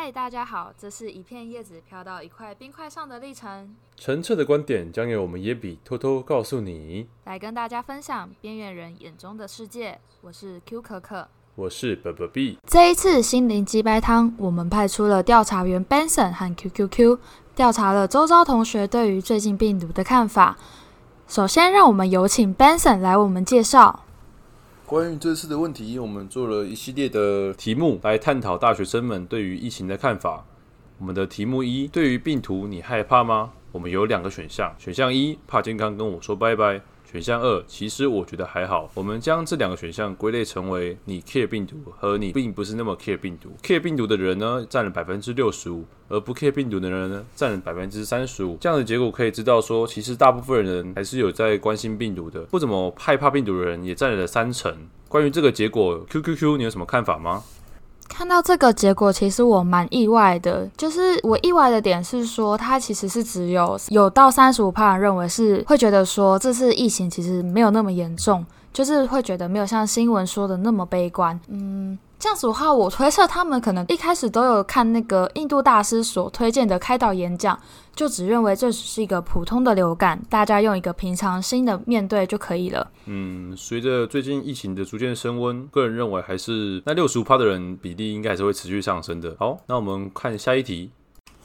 嗨，大家好，这是一片叶子飘到一块冰块上的历程。澄澈的观点将由我们野比偷偷告诉你，来跟大家分享边缘人眼中的世界。我是 Q 可可，我是 B B B。这一次心灵鸡掰汤，我们派出了调查员 Benson 和 Q Q Q，调查了周遭同学对于最近病毒的看法。首先，让我们有请 Benson 来为我们介绍。关于这次的问题，我们做了一系列的题目来探讨大学生们对于疫情的看法。我们的题目一：对于病毒，你害怕吗？我们有两个选项，选项一：怕健康，跟我说拜拜。选项二，其实我觉得还好。我们将这两个选项归类成为你 care 病毒和你并不是那么 care 病毒。care 病毒的人呢，占了百分之六十五，而不 care 病毒的人呢，占了百分之三十五。这样的结果可以知道说，其实大部分人还是有在关心病毒的，不怎么害怕病毒的人也占了三成。关于这个结果，QQQ，你有什么看法吗？看到这个结果，其实我蛮意外的。就是我意外的点是说，他其实是只有有到三十五趴认为是会觉得说这次疫情其实没有那么严重，就是会觉得没有像新闻说的那么悲观。嗯。这样子的话，我推测他们可能一开始都有看那个印度大师所推荐的开导演讲，就只认为这只是一个普通的流感，大家用一个平常心的面对就可以了。嗯，随着最近疫情的逐渐升温，个人认为还是那六十五趴的人比例应该还是会持续上升的。好，那我们看下一题。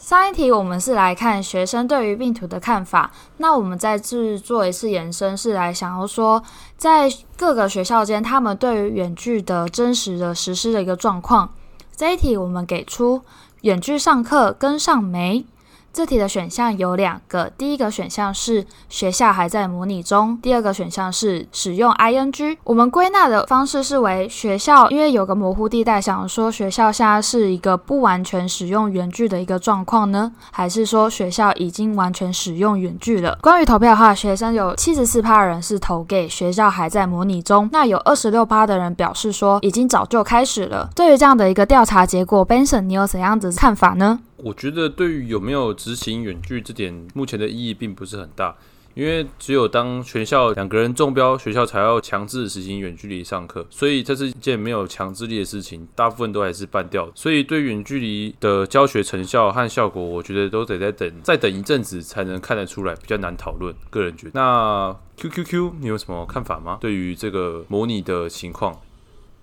上一题我们是来看学生对于病毒的看法，那我们再制作一次延伸，是来想要说，在各个学校间，他们对于远距的真实的实施的一个状况。这一题我们给出远距上课跟上没。这题的选项有两个，第一个选项是学校还在模拟中，第二个选项是使用 ing。我们归纳的方式是为学校，因为有个模糊地带，想说学校现在是一个不完全使用原句的一个状况呢，还是说学校已经完全使用原句了？关于投票的话，学生有七十四趴人是投给学校还在模拟中，那有二十六趴的人表示说已经早就开始了。对于这样的一个调查结果，Benson，你有怎样子看法呢？我觉得对于有没有执行远距这点，目前的意义并不是很大，因为只有当全校两个人中标，学校才要强制实行远距离上课，所以这是一件没有强制力的事情，大部分都还是半吊。所以对远距离的教学成效和效果，我觉得都得再等再等一阵子才能看得出来，比较难讨论。个人觉得，那 QQQ 你有什么看法吗？对于这个模拟的情况？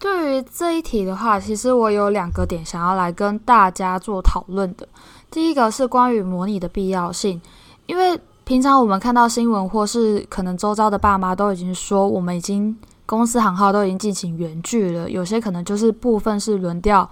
对于这一题的话，其实我有两个点想要来跟大家做讨论的。第一个是关于模拟的必要性，因为平常我们看到新闻或是可能周遭的爸妈都已经说，我们已经公司行号都已经进行远距了，有些可能就是部分是轮调。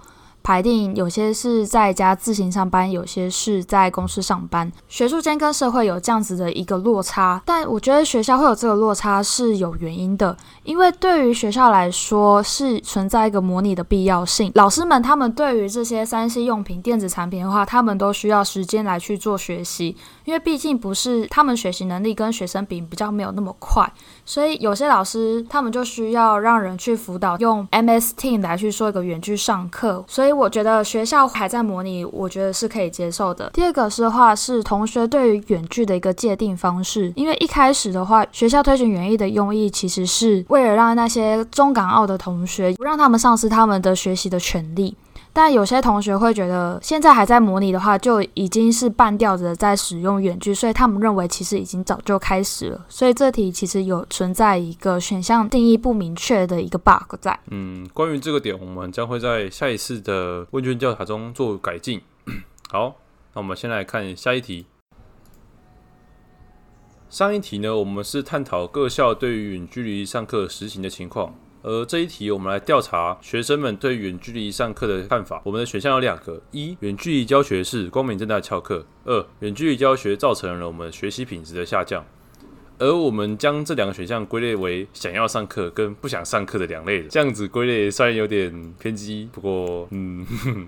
排定有些是在家自行上班，有些是在公司上班。学术间跟社会有这样子的一个落差，但我觉得学校会有这个落差是有原因的，因为对于学校来说是存在一个模拟的必要性。老师们他们对于这些三 C 用品、电子产品的话，他们都需要时间来去做学习，因为毕竟不是他们学习能力跟学生比比较没有那么快，所以有些老师他们就需要让人去辅导，用 MS Team 来去做一个远距上课，所以。我觉得学校还在模拟，我觉得是可以接受的。第二个是话是同学对于远距的一个界定方式，因为一开始的话，学校推行远距的用意其实是为了让那些中港澳的同学不让他们丧失他们的学习的权利。但有些同学会觉得，现在还在模拟的话，就已经是半吊子在使用远距，所以他们认为其实已经早就开始了。所以这题其实有存在一个选项定义不明确的一个 bug 在。嗯，关于这个点，我们将会在下一次的问卷调查中做改进。好，那我们先来看下一题。上一题呢，我们是探讨各校对于远距离上课实行的情况。而这一题，我们来调查学生们对远距离上课的看法。我们的选项有两个：一、远距离教学是光明正大的翘课；二、远距离教学造成了我们学习品质的下降。而我们将这两个选项归类为想要上课跟不想上课的两类的。这样子归类虽然有点偏激，不过，嗯，呵 呵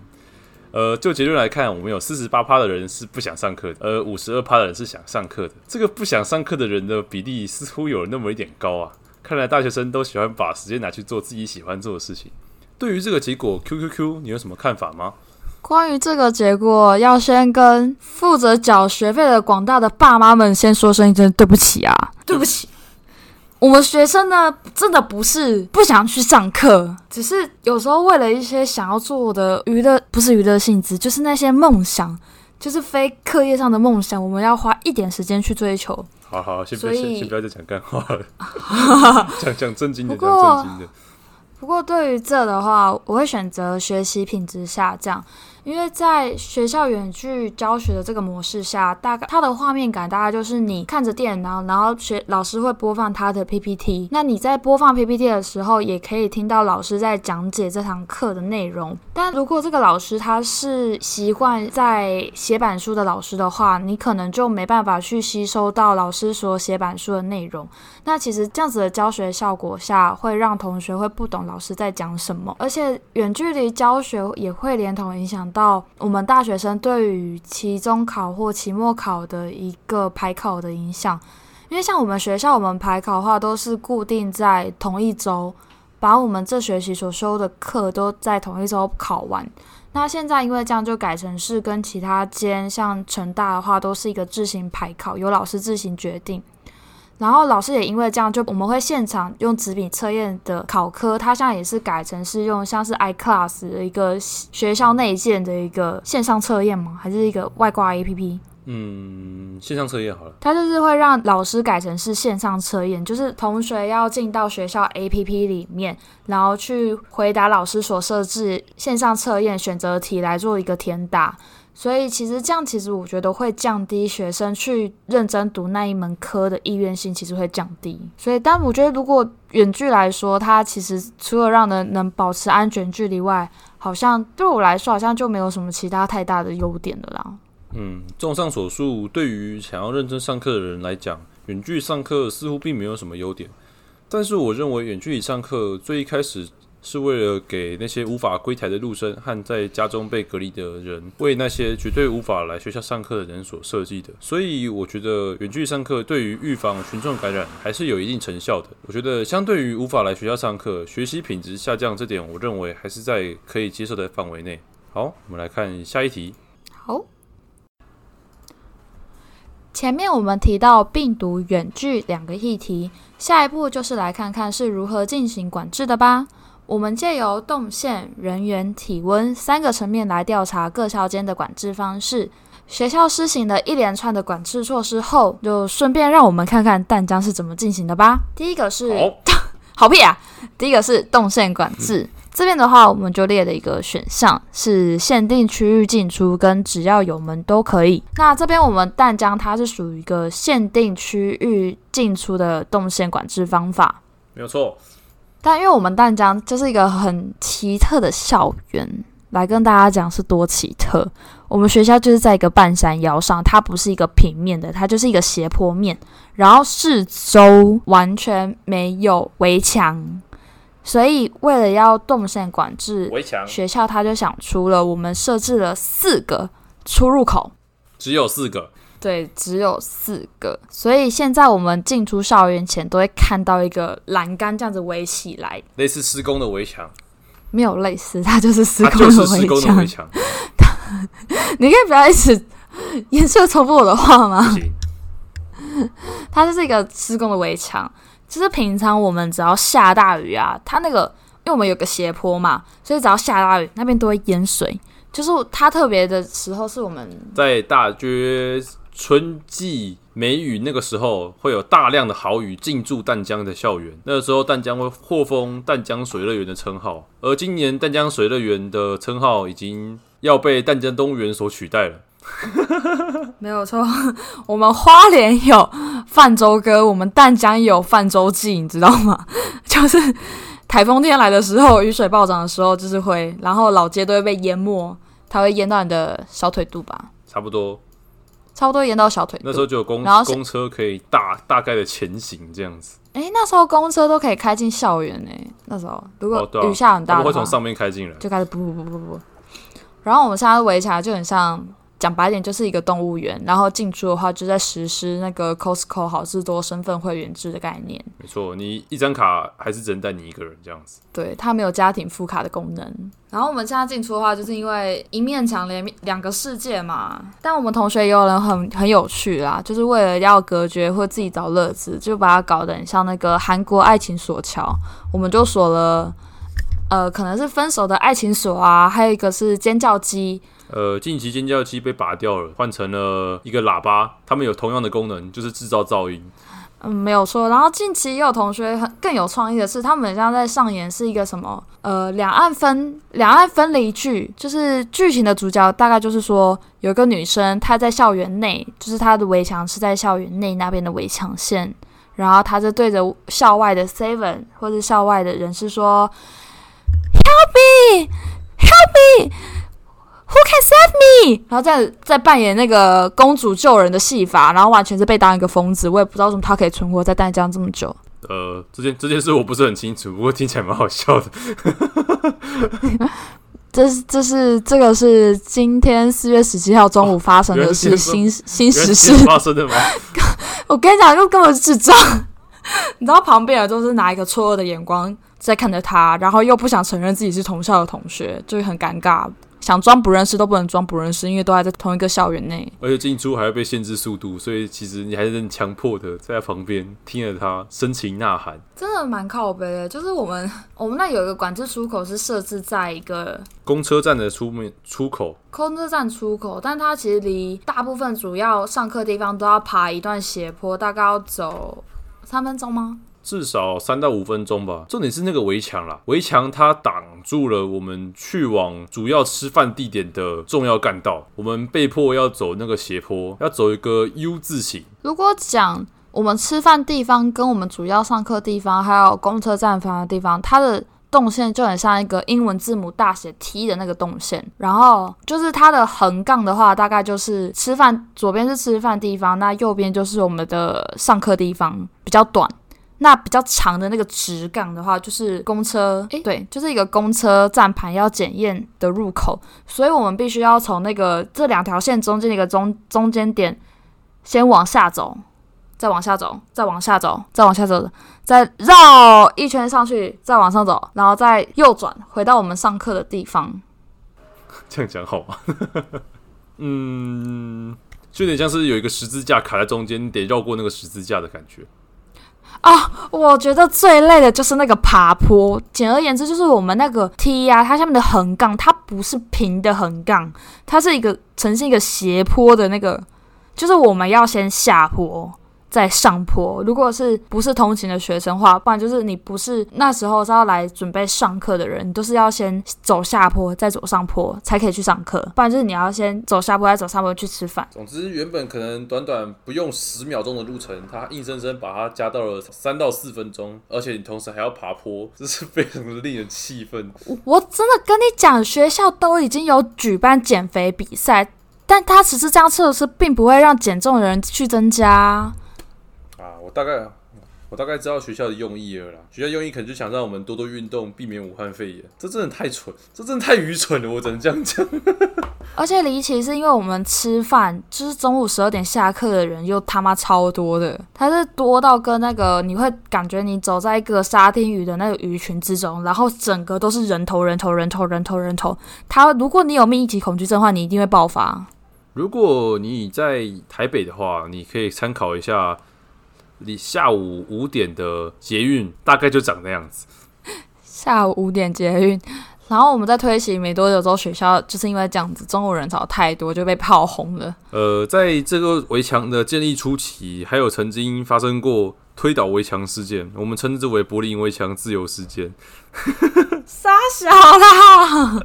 呃，就结论来看，我们有四十八趴的人是不想上课的，而五十二趴的人是想上课的。这个不想上课的人的比例似乎有那么一点高啊。看来大学生都喜欢把时间拿去做自己喜欢做的事情。对于这个结果，QQQ，你有什么看法吗？关于这个结果，要先跟负责缴学费的广大的爸妈们先说声一声对不起啊，对不起。我们学生呢，真的不是不想去上课，只是有时候为了一些想要做的娱乐，不是娱乐性质，就是那些梦想，就是非课业上的梦想，我们要花一点时间去追求。好好，先不要先先不要再讲干话了，讲讲正经的，讲正经的。不过对于这的话，我会选择学习品质下降。因为在学校远距教学的这个模式下，大概它的画面感大概就是你看着电脑，然后学老师会播放他的 PPT。那你在播放 PPT 的时候，也可以听到老师在讲解这堂课的内容。但如果这个老师他是习惯在写板书的老师的话，你可能就没办法去吸收到老师所写板书的内容。那其实这样子的教学效果下，会让同学会不懂老师在讲什么，而且远距离教学也会连同影响到我们大学生对于期中考或期末考的一个排考的影响，因为像我们学校，我们排考的话都是固定在同一周，把我们这学期所修的课都在同一周考完。那现在因为这样就改成是跟其他间像成大的话，都是一个自行排考，由老师自行决定。然后老师也因为这样，就我们会现场用纸笔测验的考科，它现在也是改成是用像是 iClass 的一个学校内建的一个线上测验吗？还是一个外挂 APP？嗯，线上测验好了。它就是会让老师改成是线上测验，就是同学要进到学校 APP 里面，然后去回答老师所设置线上测验选择题来做一个填答。所以其实这样，其实我觉得会降低学生去认真读那一门科的意愿性，其实会降低。所以，但我觉得如果远距来说，它其实除了让人能保持安全距离外，好像对我来说，好像就没有什么其他太大的优点了啦。嗯，综上所述，对于想要认真上课的人来讲，远距上课似乎并没有什么优点。但是，我认为远距离上课最一开始。是为了给那些无法归台的陆生和在家中被隔离的人，为那些绝对无法来学校上课的人所设计的。所以我觉得远距上课对于预防群众感染还是有一定成效的。我觉得相对于无法来学校上课，学习品质下降这点，我认为还是在可以接受的范围内。好，我们来看下一题。好，前面我们提到病毒远距两个议题，下一步就是来看看是如何进行管制的吧。我们借由动线、人员、体温三个层面来调查各校间的管制方式。学校施行了一连串的管制措施后，就顺便让我们看看淡江是怎么进行的吧。第一个是好，好屁啊！第一个是动线管制，这边的话我们就列了一个选项，是限定区域进出跟只要有门都可以。那这边我们淡江它是属于一个限定区域进出的动线管制方法，没有错。但因为我们淡江就是一个很奇特的校园，来跟大家讲是多奇特。我们学校就是在一个半山腰上，它不是一个平面的，它就是一个斜坡面，然后四周完全没有围墙，所以为了要动线管制，围墙学校他就想出了我们设置了四个出入口，只有四个。对，只有四个，所以现在我们进出校园前都会看到一个栏杆这样子围起来，类似施工的围墙。没有类似，它就是施工的围墙。你可以不要一直颜色重复我的话吗？它就是一个施工的围墙，就是平常我们只要下大雨啊，它那个因为我们有个斜坡嘛，所以只要下大雨，那边都会淹水。就是它特别的时候，是我们在大约。春季梅雨那个时候，会有大量的豪雨进驻淡江的校园，那个时候淡江会获封淡江水乐园的称号，而今年淡江水乐园的称号已经要被淡江动物园所取代了。没有错，我们花莲有泛舟歌，我们淡江也有泛舟记，你知道吗？就是台风天来的时候，雨水暴涨的时候，就是会，然后老街都会被淹没，它会淹到你的小腿肚吧？差不多。差不多延到小腿，那时候就有公公车可以大大概的前行这样子。哎、欸，那时候公车都可以开进校园呢。那时候如果雨下很大的话，哦啊、会从上面开进来，就开始不不不不不。然后我们现在围起来就很像讲白点就是一个动物园，然后进出的话就在实施那个 Costco 好事多身份会员制的概念。没错，你一张卡还是只能带你一个人这样子。对，它没有家庭副卡的功能。然后我们现在进出的话，就是因为一面墙连两个世界嘛。但我们同学也有人很很有趣啦，就是为了要隔绝或自己找乐子，就把它搞得很像那个韩国爱情锁桥。我们就锁了，呃，可能是分手的爱情锁啊，还有一个是尖叫鸡。呃，近期尖叫机被拔掉了，换成了一个喇叭，它们有同样的功能，就是制造噪音。嗯，没有错。然后近期也有同学很更有创意的是，他们好像在上演是一个什么呃两岸分两岸分离剧，就是剧情的主角大概就是说有一个女生她在校园内，就是她的围墙是在校园内那边的围墙线，然后她就对着校外的 Seven 或者校外的人士说：“Help me, help me。” Who can save me？然后再再扮演那个公主救人的戏法，然后完全是被当一个疯子。我也不知道为什么他可以存活在淡江这么久。呃，这件这件事我不是很清楚，不过听起来蛮好笑的。这是这是这个是今天四月十七号中午发生的事，新新时事发生的吗？我跟你讲，又根本是智障。你知道旁边人都是拿一个错愕的眼光在看着他，然后又不想承认自己是同校的同学，就很尴尬。想装不认识都不能装不认识，因为都还在同一个校园内，而且进出还要被限制速度，所以其实你还是很强迫的在旁边听着他深情呐喊，真的蛮靠背的。就是我们 我们那有一个管制出口是设置在一个公车站的出面出口，公车站出口，但它其实离大部分主要上课地方都要爬一段斜坡，大概要走三分钟吗？至少三到五分钟吧。重点是那个围墙啦，围墙它挡住了我们去往主要吃饭地点的重要干道，我们被迫要走那个斜坡，要走一个 U 字形。如果讲我们吃饭地方跟我们主要上课地方，还有公车站房的地方，它的动线就很像一个英文字母大写 T 的那个动线。然后就是它的横杠的话，大概就是吃饭，左边是吃饭地方，那右边就是我们的上课地方，比较短。那比较长的那个直杠的话，就是公车，诶，对，就是一个公车站牌要检验的入口，所以我们必须要从那个这两条线中间的一个中中间点，先往下走，再往下走，再往下走，再往下走，再绕一圈上去，再往上走，然后再右转回到我们上课的地方。这样讲好吗？嗯，就有点像是有一个十字架卡在中间，你得绕过那个十字架的感觉。啊、我觉得最累的就是那个爬坡。简而言之，就是我们那个梯啊，它下面的横杠，它不是平的横杠，它是一个呈现一个斜坡的那个，就是我们要先下坡。在上坡，如果是不是通勤的学生话，不然就是你不是那时候是要来准备上课的人，你都是要先走下坡，再走上坡才可以去上课，不然就是你要先走下坡，再走上坡去吃饭。总之，原本可能短短不用十秒钟的路程，他硬生生把它加到了三到四分钟，而且你同时还要爬坡，这是非常的令人气愤。我真的跟你讲，学校都已经有举办减肥比赛，但他其实这样测试，并不会让减重的人去增加。大概我大概知道学校的用意了啦。学校用意可能就想让我们多多运动，避免武汉肺炎。这真的太蠢，这真的太愚蠢了，我只能这样讲。而且离奇是因为我们吃饭就是中午十二点下课的人又他妈超多的，他是多到跟那个你会感觉你走在一个沙丁鱼的那个鱼群之中，然后整个都是人头人头人头人头人头。他如果你有密集恐惧症的话，你一定会爆发。如果你在台北的话，你可以参考一下。你下午五点的捷运大概就长那样子。下午五点捷运，然后我们在推行没多久之后，学校就是因为这样子，中国人潮太多，就被炮轰了。呃，在这个围墙的建立初期，还有曾经发生过推倒围墙事件，我们称之为柏林围墙自由事件。傻小啦！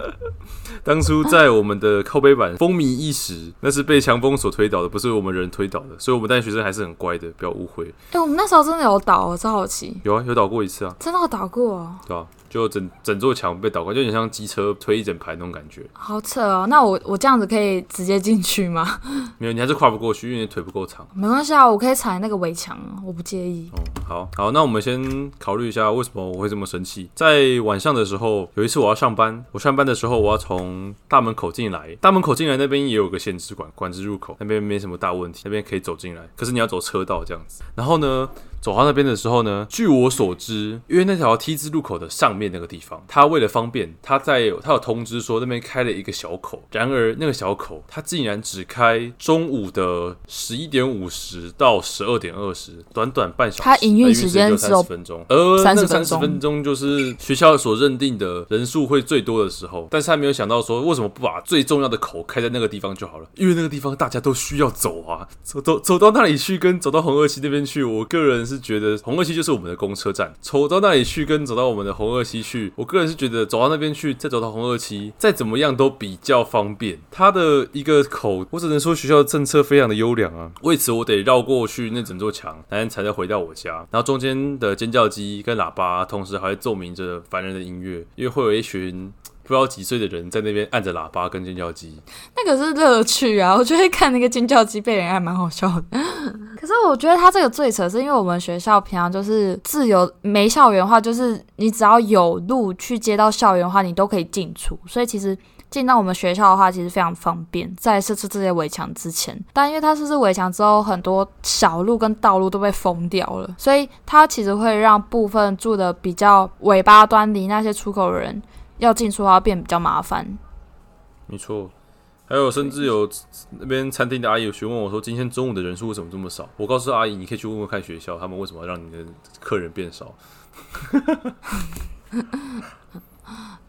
当初在我们的靠背板风靡一时，那是被强风所推倒的，不是我们人推倒的，所以我们大学生还是很乖的，不要误会。哎、欸，我们那时候真的有倒，我超好奇。有啊，有倒过一次啊，真的有倒过、哦。对啊，就整整座墙被倒过，就有点像机车推一整排那种感觉。好扯哦，那我我这样子可以直接进去吗？没有，你还是跨不过去，因为你腿不够长。没关系啊，我可以踩那个围墙，我不介意。哦好好，那我们先考虑一下为什么我会这么生气。在晚上的时候，有一次我要上班，我上班的时候我要从大门口进来，大门口进来那边也有个限制管管制入口，那边没什么大问题，那边可以走进来。可是你要走车道这样子。然后呢，走到那边的时候呢，据我所知，因为那条 T 字路口的上面那个地方，他为了方便，他在他有通知说那边开了一个小口。然而那个小口，他竟然只开中午的十一点五十到十二点二十，短短半小时。他营运时间只有三十分钟，而那三十分钟就是学校所认定的人数会最多的时候。但是他没有想到说，为什么不把最重要的口开在那个地方就好了？因为那个地方大家都需要走啊，走走走到那里去，跟走到红二期那边去，我个人是。觉得红二期就是我们的公车站，走到那里去跟走到我们的红二期去，我个人是觉得走到那边去再走到红二期，再怎么样都比较方便。它的一个口，我只能说学校的政策非常的优良啊。为此我得绕过去那整座墙，才能回到我家。然后中间的尖叫机跟喇叭，同时还会奏鸣着烦人的音乐，因为会有一群。不知道几岁的人在那边按着喇叭跟尖叫机，那个是乐趣啊！我觉得看那个尖叫机被人还蛮好笑的。可是我觉得他这个最扯，是因为我们学校平常就是自由，没校园的话，就是你只要有路去接到校园的话，你都可以进出。所以其实进到我们学校的话，其实非常方便。在设置这些围墙之前，但因为它设置围墙之后，很多小路跟道路都被封掉了，所以它其实会让部分住的比较尾巴端离那些出口的人。要进出的话变比较麻烦，没错。还有甚至有那边餐厅的阿姨有询问我说：“今天中午的人数为什么这么少？”我告诉阿姨：“你可以去问问看学校，他们为什么要让你的客人变少。”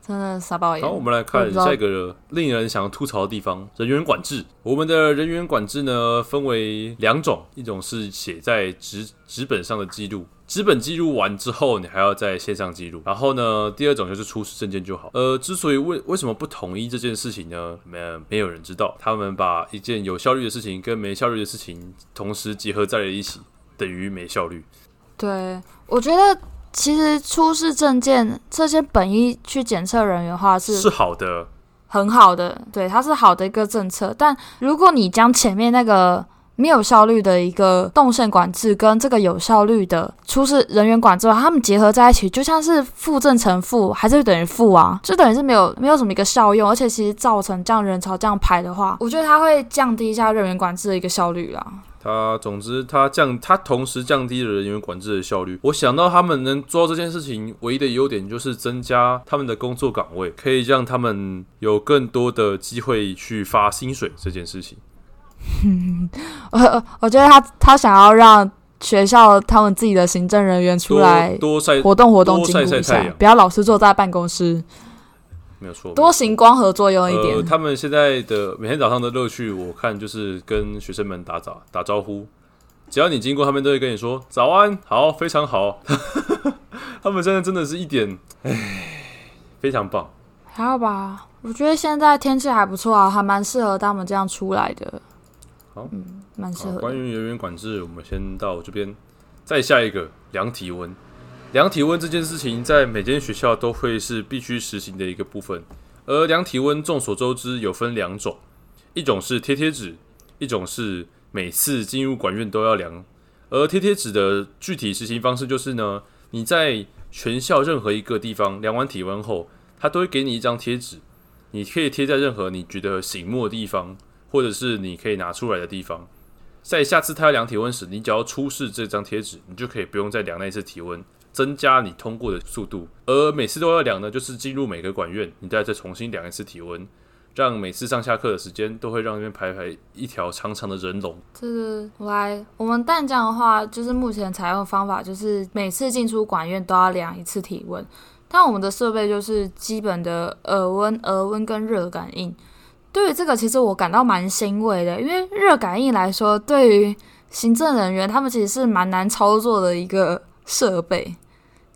真的傻爆眼。好，我们来看下一个令人想要吐槽的地方——人员管制。我们的人员管制呢，分为两种，一种是写在纸纸本上的记录。纸本记录完之后，你还要在线上记录。然后呢，第二种就是出示证件就好。呃，之所以为为什么不统一这件事情呢？没没有人知道。他们把一件有效率的事情跟没效率的事情同时结合在了一起，等于没效率。对，我觉得其实出示证件这些本意去检测人员的话是是好的，很好的，对，它是好的一个政策。但如果你将前面那个没有效率的一个动线管制跟这个有效率的出示人员管制，他们结合在一起，就像是负正乘负，还是等于负啊？就等于是没有没有什么一个效用，而且其实造成这样人潮这样排的话，我觉得它会降低一下人员管制的一个效率啦。它总之它降，它同时降低了人员管制的效率。我想到他们能做这件事情，唯一的优点就是增加他们的工作岗位，可以让他们有更多的机会去发薪水这件事情。我我觉得他他想要让学校他们自己的行政人员出来多晒活动活动，经过一下，不要老是坐在办公室。没有错，多行光合作用一点。呃，他们现在的每天早上的乐趣，我看就是跟学生们打早打招呼，只要你经过，他们都会跟你说早安，好，非常好。他们现在真的是一点，唉，非常棒。还好吧，我觉得现在天气还不错啊，还蛮适合他们这样出来的。好，嗯，蛮适合。关于人员管制，我们先到这边。再下一个，量体温。量体温这件事情，在每间学校都会是必须实行的一个部分。而量体温，众所周知，有分两种，一种是贴贴纸，一种是每次进入管院都要量。而贴贴纸的具体实行方式就是呢，你在全校任何一个地方量完体温后，他都会给你一张贴纸，你可以贴在任何你觉得醒目的地方。或者是你可以拿出来的地方，在下次他要量体温时，你只要出示这张贴纸，你就可以不用再量那一次体温，增加你通过的速度。而每次都要量呢，就是进入每个管院，你再再重新量一次体温，让每次上下课的时间都会让那边排排一条长长的人龙。这个来，我们淡江的话，就是目前采用的方法就是每次进出管院都要量一次体温，但我们的设备就是基本的耳温、额温跟热感应。对于这个，其实我感到蛮欣慰的，因为热感应来说，对于行政人员他们其实是蛮难操作的一个设备，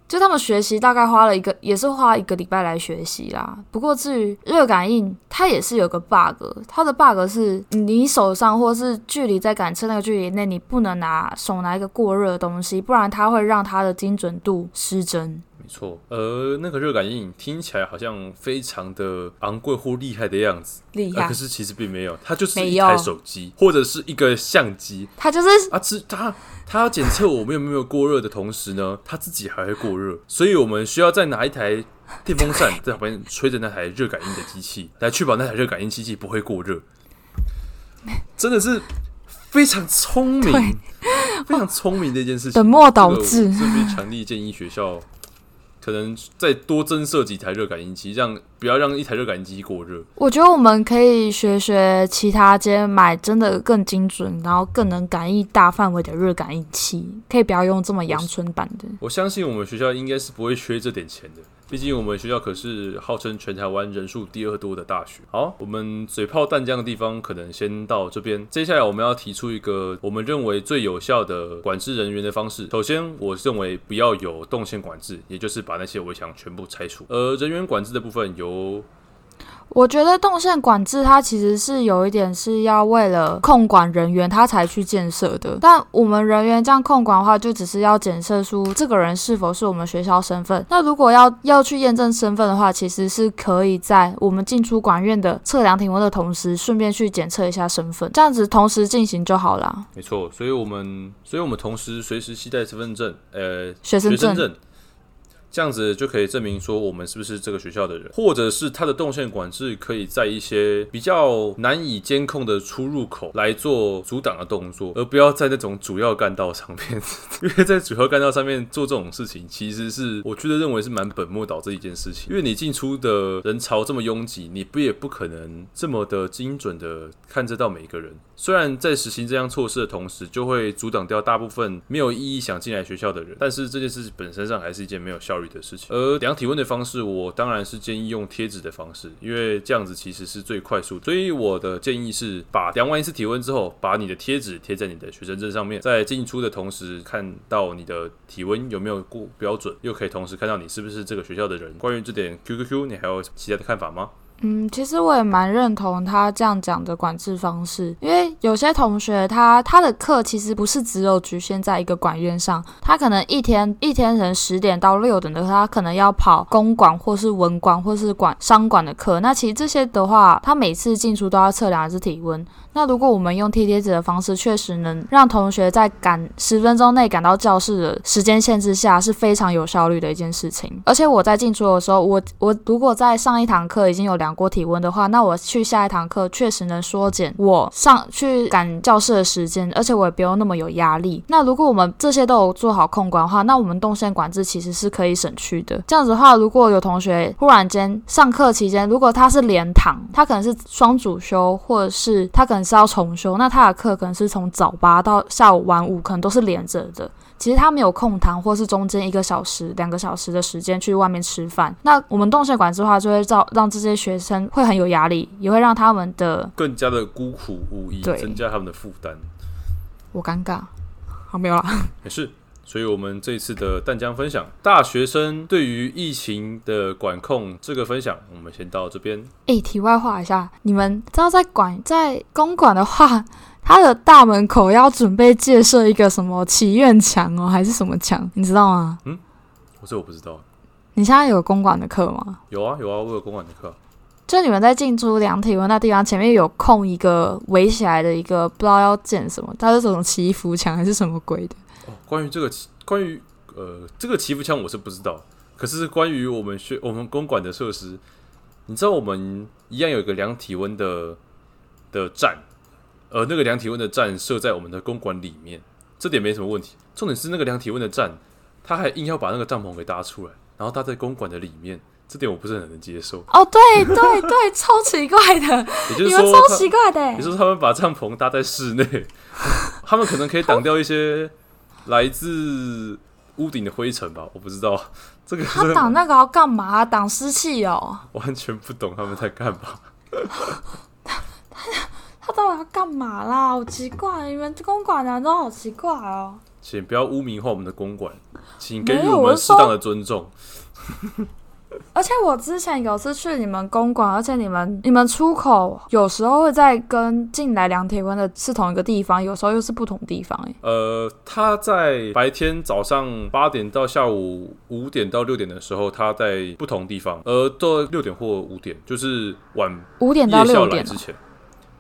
就他们学习大概花了一个，也是花一个礼拜来学习啦。不过至于热感应，它也是有个 bug，它的 bug 是你手上或是距离在感测那个距离内，你不能拿手拿一个过热的东西，不然它会让它的精准度失真。没错，而那个热感应听起来好像非常的昂贵或厉害的样子，厉害、呃。可是其实并没有，它就是一台手机或者是一个相机，它就是啊，只它它要检测我们有没有过热的同时呢，它自己还会过热，所以我们需要再拿一台电风扇 在旁边吹着那台热感应的机器，来确保那台热感应机器不会过热。真的是非常聪明。非常聪明的一件事情，本末倒置。这边强力建议学校可能再多增设几台热感应器，让不要让一台热感应器过热。我觉得我们可以学学其他间买真的更精准，然后更能感应大范围的热感应器，可以不要用这么阳春版的。我相信我们学校应该是不会缺这点钱的。毕竟我们学校可是号称全台湾人数第二多的大学。好，我们嘴炮弹江的地方可能先到这边。接下来我们要提出一个我们认为最有效的管制人员的方式。首先，我认为不要有动线管制，也就是把那些围墙全部拆除。而人员管制的部分由我觉得动线管制它其实是有一点是要为了控管人员，他才去建设的。但我们人员这样控管的话，就只是要检测出这个人是否是我们学校身份。那如果要要去验证身份的话，其实是可以在我们进出管院的测量体温的同时，顺便去检测一下身份，这样子同时进行就好了。没错，所以我们所以我们同时随时携带身份证，呃，学生证。这样子就可以证明说我们是不是这个学校的人，或者是它的动线管制可以在一些比较难以监控的出入口来做阻挡的动作，而不要在那种主要干道上面，因为在主要干道上面做这种事情，其实是我觉得认为是蛮本末倒置一件事情，因为你进出的人潮这么拥挤，你不也不可能这么的精准的看得到每一个人。虽然在实行这样措施的同时，就会阻挡掉大部分没有意义想进来学校的人，但是这件事本身上还是一件没有效率的事情。而量体温的方式，我当然是建议用贴纸的方式，因为这样子其实是最快速。所以我的建议是，把量完一次体温之后，把你的贴纸贴在你的学生证上面，在进出的同时看到你的体温有没有过标准，又可以同时看到你是不是这个学校的人。关于这点，QQQ，你还有其他的看法吗？嗯，其实我也蛮认同他这样讲的管制方式，因为有些同学他他的课其实不是只有局限在一个管院上，他可能一天一天可能十点到六点的课，他可能要跑公管或是文管或是管商管的课，那其实这些的话，他每次进出都要测量一次体温。那如果我们用贴贴纸的方式，确实能让同学在赶十分钟内赶到教室的时间限制下，是非常有效率的一件事情。而且我在进出的时候，我我如果在上一堂课已经有量过体温的话，那我去下一堂课确实能缩减我上去赶教室的时间，而且我也不用那么有压力。那如果我们这些都有做好控管的话，那我们动线管制其实是可以省去的。这样子的话，如果有同学忽然间上课期间，如果他是连堂，他可能是双主修，或者是他可能是要重修，那他的课可能是从早八到下午晚五，可能都是连着的。其实他没有空堂，或是中间一个小时、两个小时的时间去外面吃饭。那我们动线管制的话，就会造让这些学生会很有压力，也会让他们的更加的孤苦无依，对增加他们的负担。我尴尬，好没有了，没事。所以，我们这次的淡江分享，大学生对于疫情的管控这个分享，我们先到这边。哎，题外话一下，你们知道在管在公馆的话，它的大门口要准备建设一个什么祈愿墙哦，还是什么墙？你知道吗？嗯，我这我不知道。你现在有公馆的课吗？有啊，有啊，我有公馆的课。就你们在进出量体温那地方前面有空一个围起来的一个，不知道要建什么，它是这种祈福墙还是什么鬼的？哦，关于这个，关于呃这个祈福枪我是不知道，可是关于我们学我们公馆的设施，你知道我们一样有一个量体温的的站，而那个量体温的站设在我们的公馆里面，这点没什么问题。重点是那个量体温的站，他还硬要把那个帐篷给搭出来，然后搭在公馆的里面，这点我不是很能接受。哦，对对对，超奇怪的，也就是说你们超奇怪的，也就是说他们把帐篷搭在室内，他们可能可以挡掉一些。来自屋顶的灰尘吧，我不知道 这个。他挡那个要干嘛？挡湿气哦。完全不懂他们在干嘛。他 他到底要干嘛啦？好奇怪，你们公馆的人都好奇怪哦。请不要污名化我们的公馆，请给予我们适当的尊重。而且我之前有次去你们公馆，而且你们你们出口有时候会在跟进来量体温的是同一个地方，有时候又是不同地方。哎，呃，他在白天早上八点到下午五点到六点的时候，他在不同地方，呃，到六点或五点，就是晚五点到六点之前。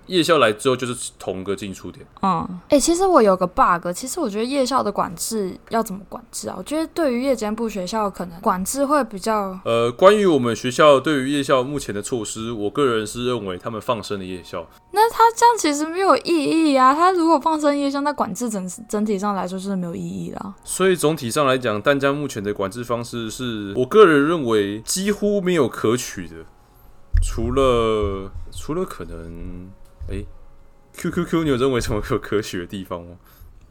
夜校来之后就是同个进出点。嗯，哎、欸，其实我有个 bug，其实我觉得夜校的管制要怎么管制啊？我觉得对于夜间部学校可能管制会比较……呃，关于我们学校对于夜校目前的措施，我个人是认为他们放生了夜校。那他这样其实没有意义啊！他如果放生夜校，那管制整整体上来说是没有意义的。所以总体上来讲，淡江目前的管制方式是我个人认为几乎没有可取的，除了除了可能。哎，Q Q Q，你有认为什么有科学的地方吗？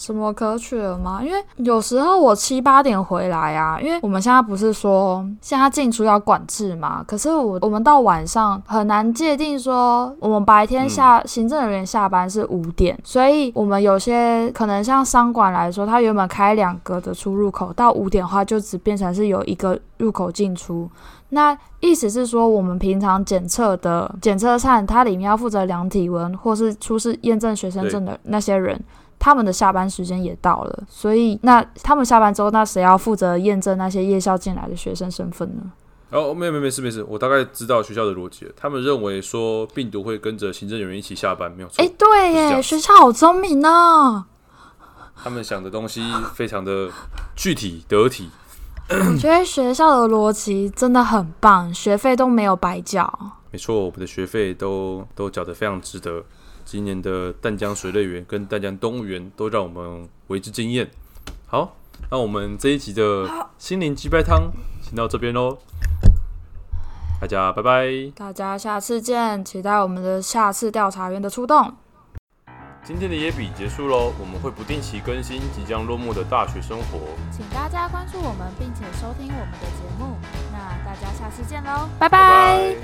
什么可取了吗？因为有时候我七八点回来啊，因为我们现在不是说现在进出要管制嘛，可是我我们到晚上很难界定说我们白天下、嗯、行政人员下班是五点，所以我们有些可能像商管来说，它原本开两个的出入口，到五点的话就只变成是有一个入口进出。那意思是说，我们平常检测的检测站，它里面要负责量体温或是出示验证学生证的那些人，他们的下班时间也到了，所以那他们下班之后，那谁要负责验证那些夜校进来的学生身份呢？哦，没有没有没事没事，我大概知道学校的逻辑了。他们认为说病毒会跟着行政人员一起下班，没有错。哎、欸，对耶，学校好聪明啊！他们想的东西非常的具体得体。我觉得学校的逻辑真的很棒，学费都没有白缴。没错，我们的学费都都缴得非常值得。今年的淡江水乐园跟淡江动物园都让我们为之惊艳。好，那我们这一集的心灵鸡白汤先到这边喽，大家拜拜，大家下次见，期待我们的下次调查员的出动。今天的野比结束喽，我们会不定期更新即将落幕的大学生活，请大家关注我们并且收听我们的节目，那大家下次见喽，拜拜。拜拜。